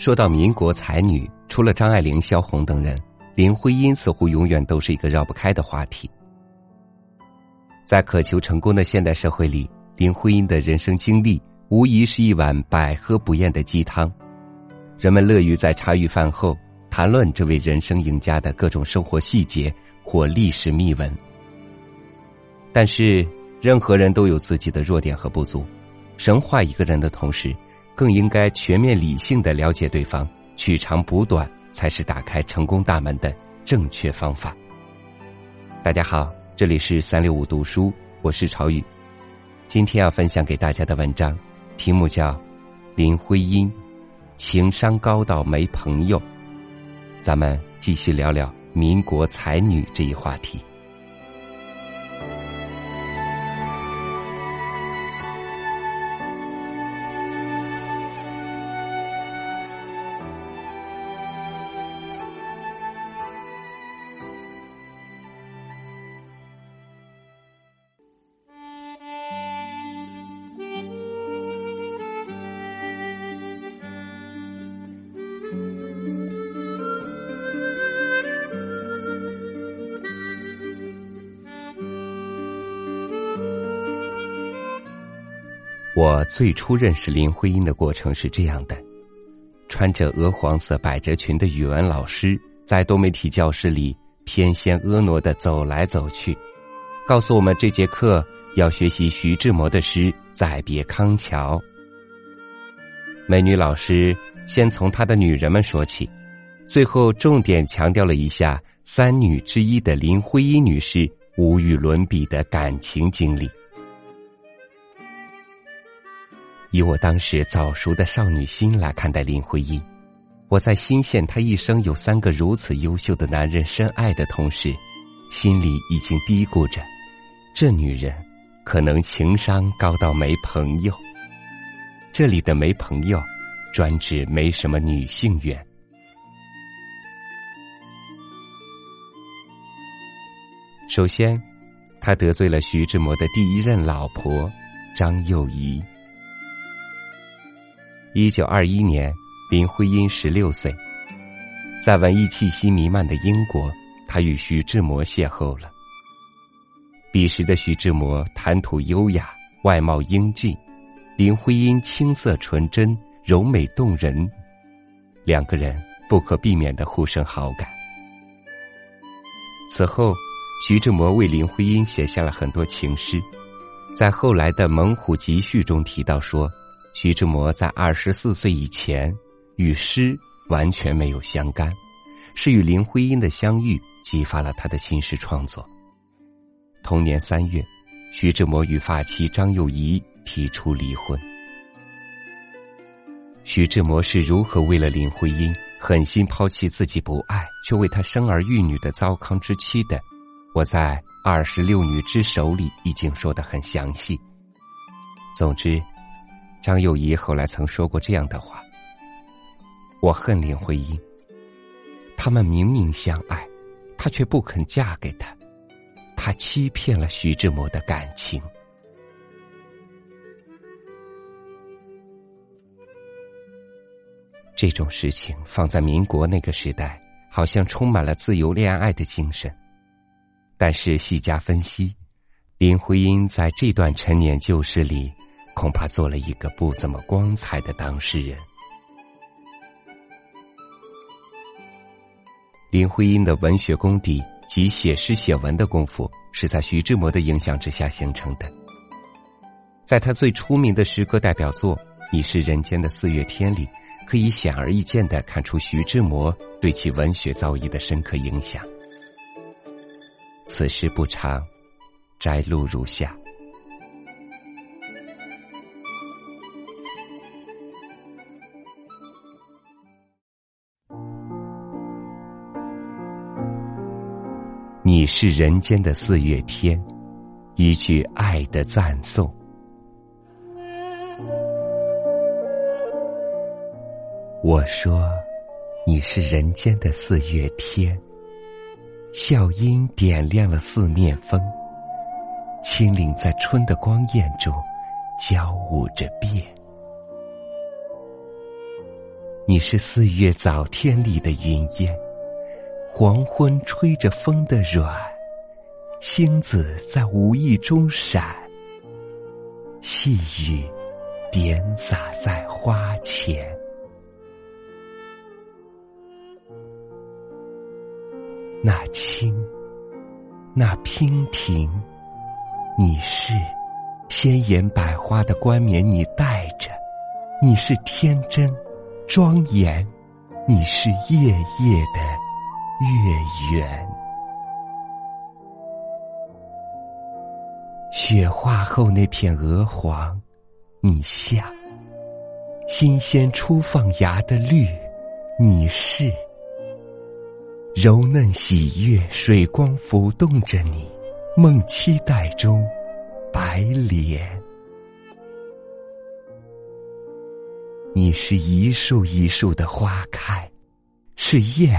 说到民国才女，除了张爱玲、萧红等人，林徽因似乎永远都是一个绕不开的话题。在渴求成功的现代社会里，林徽因的人生经历无疑是一碗百喝不厌的鸡汤。人们乐于在茶余饭后谈论这位人生赢家的各种生活细节或历史秘闻。但是，任何人都有自己的弱点和不足。神化一个人的同时，更应该全面理性的了解对方，取长补短，才是打开成功大门的正确方法。大家好，这里是三六五读书，我是朝宇。今天要分享给大家的文章，题目叫《林徽因情商高到没朋友》。咱们继续聊聊民国才女这一话题。我最初认识林徽因的过程是这样的：穿着鹅黄色百褶裙的语文老师在多媒体教室里翩跹婀娜的走来走去，告诉我们这节课要学习徐志摩的诗《再别康桥》。美女老师先从她的女人们说起，最后重点强调了一下三女之一的林徽因女士无与伦比的感情经历。以我当时早熟的少女心来看待林徽因，我在心现她一生有三个如此优秀的男人深爱的同时，心里已经嘀咕着：这女人可能情商高到没朋友。这里的没朋友，专指没什么女性缘。首先，他得罪了徐志摩的第一任老婆张幼仪。一九二一年，林徽因十六岁，在文艺气息弥漫的英国，她与徐志摩邂逅了。彼时的徐志摩谈吐优雅，外貌英俊；林徽因青涩纯真，柔美动人，两个人不可避免的互生好感。此后，徐志摩为林徽因写下了很多情诗，在后来的《猛虎集序》中提到说。徐志摩在二十四岁以前，与诗完全没有相干，是与林徽因的相遇激发了他的新诗创作。同年三月，徐志摩与发妻张幼仪提出离婚。徐志摩是如何为了林徽因狠心抛弃自己不爱却为她生儿育女的糟糠之妻的？我在《二十六女之首》里已经说得很详细。总之。张幼仪后来曾说过这样的话：“我恨林徽因，他们明明相爱，她却不肯嫁给他，她欺骗了徐志摩的感情。”这种事情放在民国那个时代，好像充满了自由恋爱的精神，但是细加分析，林徽因在这段陈年旧事里。恐怕做了一个不怎么光彩的当事人。林徽因的文学功底及写诗写文的功夫，是在徐志摩的影响之下形成的。在他最出名的诗歌代表作《你是人间的四月天》里，可以显而易见的看出徐志摩对其文学造诣的深刻影响。此诗不长，摘录如下。你是人间的四月天，一句爱的赞颂。我说，你是人间的四月天，笑音点亮了四面风，轻灵在春的光艳中交舞着变。你是四月早天里的云烟，黄昏吹着风的软，星子在无意中闪，细雨点洒在花前。那清，那娉婷，你是鲜艳百花的冠冕，你戴着；你是天真庄严，你是夜夜的月圆。雪化后那片鹅黄，你像新鲜初放芽的绿，你是。柔嫩喜悦，水光浮动着你，梦期待中，白莲。你是一树一树的花开，是燕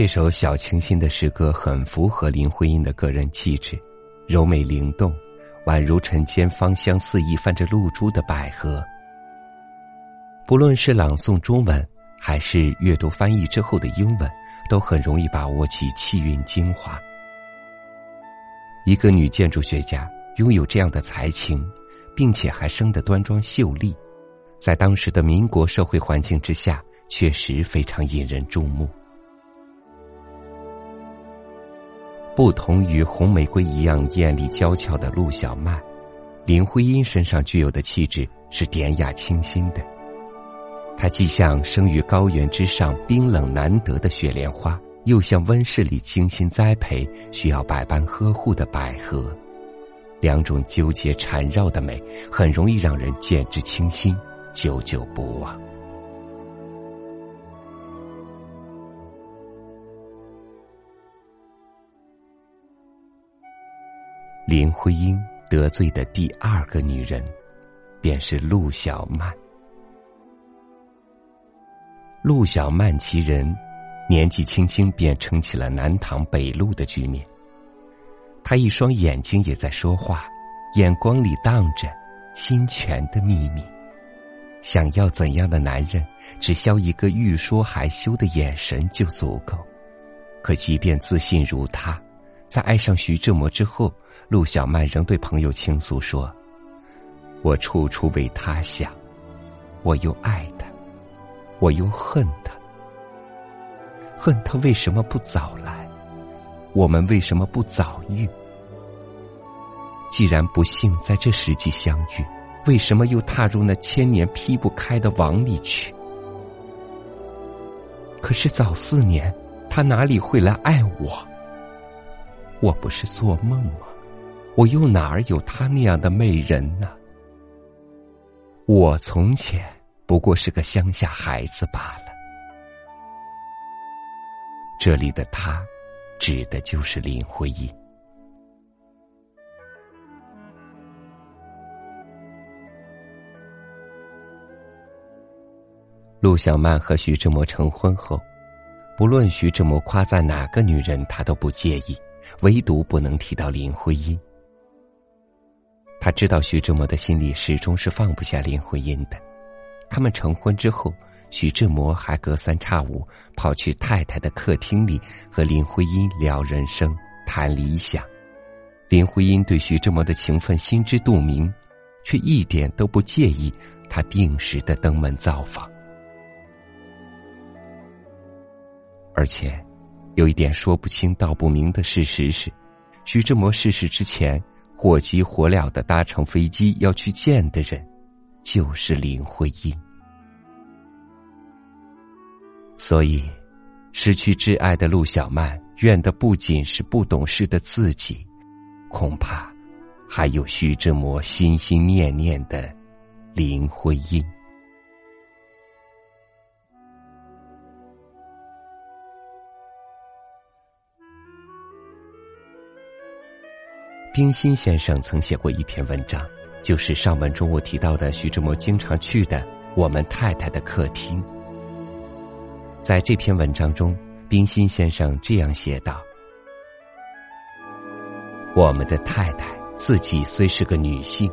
这首小清新的诗歌很符合林徽因的个人气质，柔美灵动，宛如晨间芳香四溢泛着露珠的百合。不论是朗诵中文，还是阅读翻译之后的英文，都很容易把握其气韵精华。一个女建筑学家拥有这样的才情，并且还生得端庄秀丽，在当时的民国社会环境之下，确实非常引人注目。不同于红玫瑰一样艳丽娇俏的陆小曼，林徽因身上具有的气质是典雅清新的。她既像生于高原之上冰冷难得的雪莲花。又像温室里精心栽培、需要百般呵护的百合，两种纠结缠绕的美，很容易让人见之倾心，久久不忘。林徽因得罪的第二个女人，便是陆小曼。陆小曼其人。年纪轻轻便撑起了南唐北路的局面。他一双眼睛也在说话，眼光里荡着心泉的秘密。想要怎样的男人，只消一个欲说还休的眼神就足够。可即便自信如他，在爱上徐志摩之后，陆小曼仍对朋友倾诉说：“我处处为他想，我又爱他，我又恨他。”恨他为什么不早来？我们为什么不早遇？既然不幸在这时机相遇，为什么又踏入那千年劈不开的网里去？可是早四年，他哪里会来爱我？我不是做梦吗？我又哪儿有他那样的美人呢？我从前不过是个乡下孩子罢了。这里的他，指的就是林徽因。陆小曼和徐志摩成婚后，不论徐志摩夸赞哪个女人，他都不介意，唯独不能提到林徽因。他知道徐志摩的心里始终是放不下林徽因的。他们成婚之后。徐志摩还隔三差五跑去太太的客厅里和林徽因聊人生、谈理想。林徽因对徐志摩的情分心知肚明，却一点都不介意他定时的登门造访。而且，有一点说不清道不明的事实是，徐志摩逝世之前，火急火燎的搭乘飞机要去见的人，就是林徽因。所以，失去挚爱的陆小曼怨的不仅是不懂事的自己，恐怕还有徐志摩心心念念的林徽因。冰心先生曾写过一篇文章，就是上文中我提到的徐志摩经常去的我们太太的客厅。在这篇文章中，冰心先生这样写道：“我们的太太自己虽是个女性，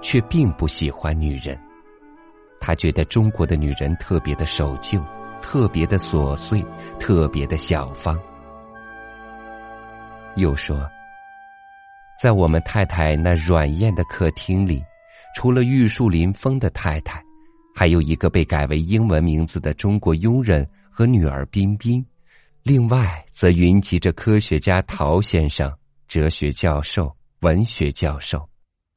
却并不喜欢女人。她觉得中国的女人特别的守旧，特别的琐碎，特别的小方。”又说。在我们太太那软艳的客厅里，除了玉树临风的太太，还有一个被改为英文名字的中国佣人和女儿彬彬。另外，则云集着科学家陶先生、哲学教授、文学教授，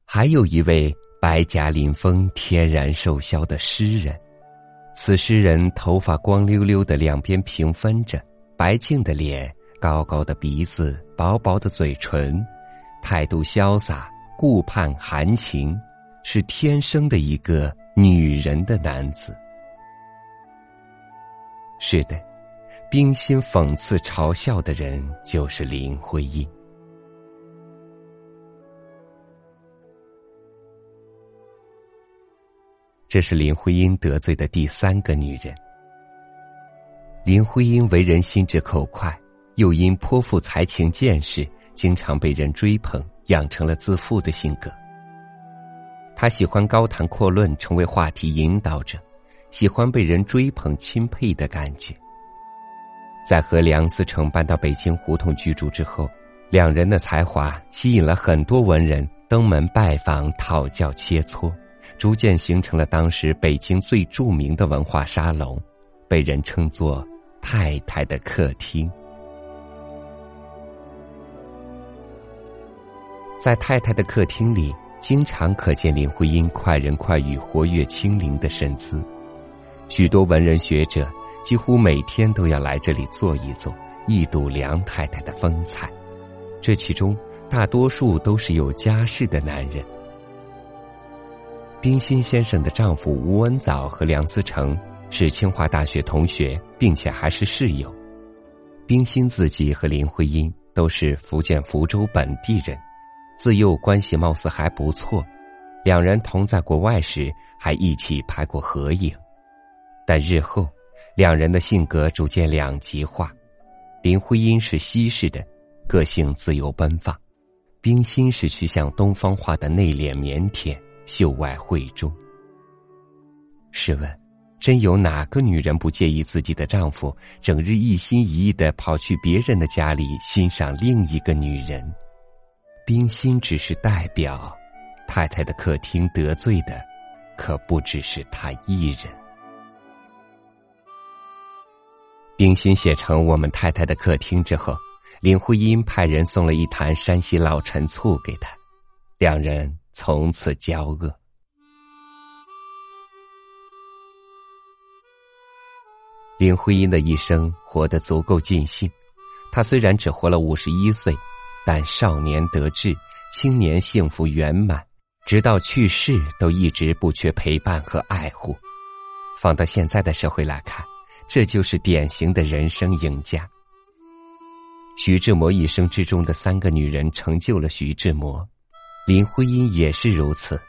还有一位白颊临风、天然瘦削的诗人。此诗人头发光溜溜的，两边平分着，白净的脸，高高的鼻子，薄薄的嘴唇。态度潇洒，顾盼含情，是天生的一个女人的男子。是的，冰心讽刺嘲笑的人就是林徽因。这是林徽因得罪的第三个女人。林徽因为人心直口快，又因颇富才情见识。经常被人追捧，养成了自负的性格。他喜欢高谈阔论，成为话题引导者，喜欢被人追捧钦佩的感觉。在和梁思成搬到北京胡同居住之后，两人的才华吸引了很多文人登门拜访、讨教切磋，逐渐形成了当时北京最著名的文化沙龙，被人称作“太太的客厅”。在太太的客厅里，经常可见林徽因快人快语、活跃轻灵的身姿。许多文人学者几乎每天都要来这里坐一坐，一睹梁太太的风采。这其中大多数都是有家室的男人。冰心先生的丈夫吴文藻和梁思成是清华大学同学，并且还是室友。冰心自己和林徽因都是福建福州本地人。自幼关系貌似还不错，两人同在国外时还一起拍过合影，但日后两人的性格逐渐两极化。林徽因是西式的，个性自由奔放；冰心是趋向东方化的内敛腼腆、秀外慧中。试问，真有哪个女人不介意自己的丈夫整日一心一意的跑去别人的家里欣赏另一个女人？冰心只是代表，太太的客厅得罪的，可不只是他一人。冰心写成《我们太太的客厅》之后，林徽因派人送了一坛山西老陈醋给他，两人从此交恶。林徽因的一生活得足够尽兴，她虽然只活了五十一岁。但少年得志，青年幸福圆满，直到去世都一直不缺陪伴和爱护。放到现在的社会来看，这就是典型的人生赢家。徐志摩一生之中的三个女人成就了徐志摩，林徽因也是如此。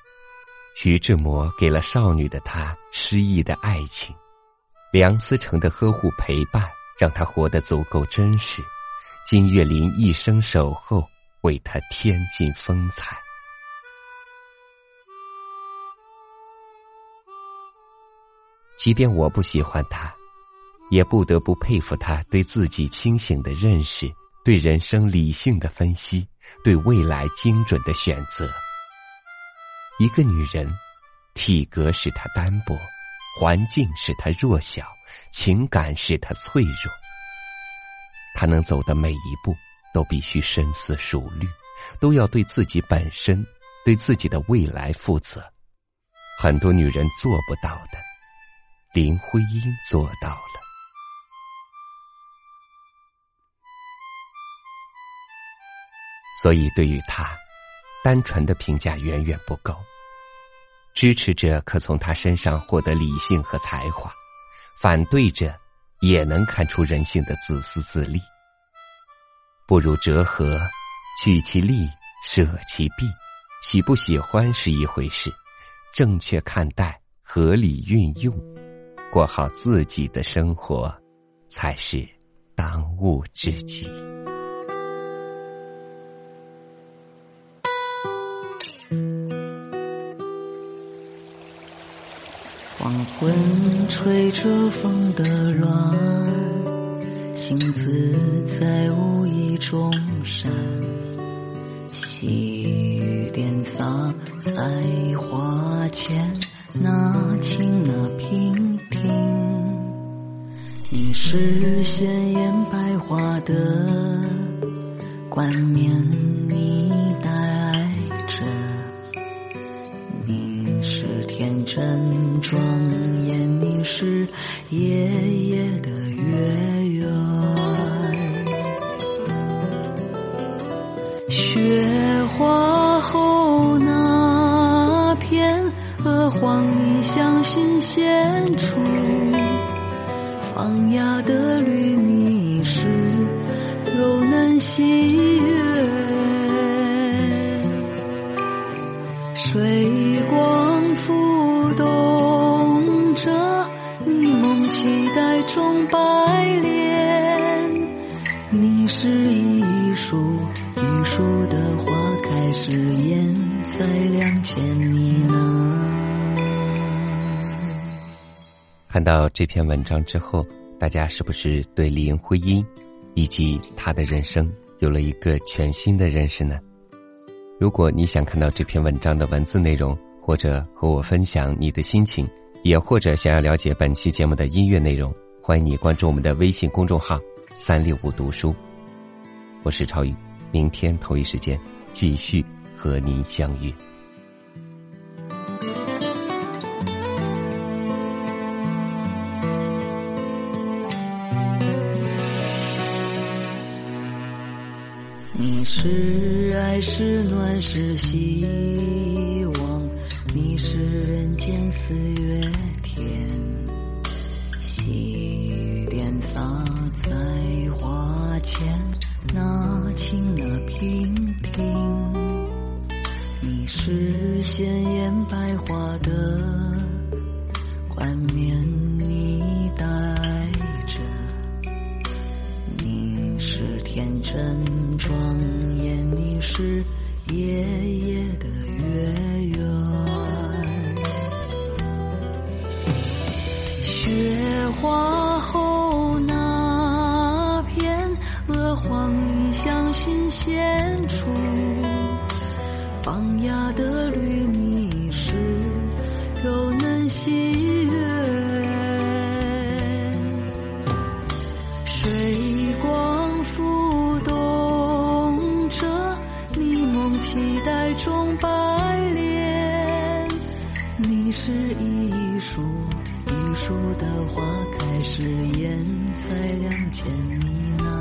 徐志摩给了少女的她诗意的爱情，梁思成的呵护陪伴让她活得足够真实。金岳霖一生守候，为他添尽风采。即便我不喜欢他，也不得不佩服他对自己清醒的认识，对人生理性的分析，对未来精准的选择。一个女人，体格使她单薄，环境使她弱小，情感使她脆弱。他能走的每一步，都必须深思熟虑，都要对自己本身、对自己的未来负责。很多女人做不到的，林徽因做到了。所以，对于她，单纯的评价远远不够。支持者可从她身上获得理性和才华，反对者。也能看出人性的自私自利，不如折合，取其利，舍其弊，喜不喜欢是一回事，正确看待、合理运用，过好自己的生活，才是当务之急。黄昏吹着风的软，星子在无意中闪，细雨点洒在花前，那轻那平平。你是鲜艳百花的冠冕，你戴着，你是天真庄，是夜夜的月圆。雪花后那片鹅黄，你像新鲜处。放芽的绿，你是柔嫩喜你是一树一树的花开时艳在两千你呢。看到这篇文章之后，大家是不是对林徽因以及她的人生有了一个全新的认识呢？如果你想看到这篇文章的文字内容，或者和我分享你的心情，也或者想要了解本期节目的音乐内容，欢迎你关注我们的微信公众号“三六五读书”。我是超宇，明天同一时间继续和您相遇。你是爱是暖是希望，你是人间四月天，细雨点洒在前，那青那平平。你是鲜艳百花的冠冕，你戴着。你是天真庄严，你是夜夜的月圆。雪花新鲜处。放芽的绿，你是柔嫩喜悦。水光浮动着你梦期待中白莲，你是一树一树的花开时艳在两千米那。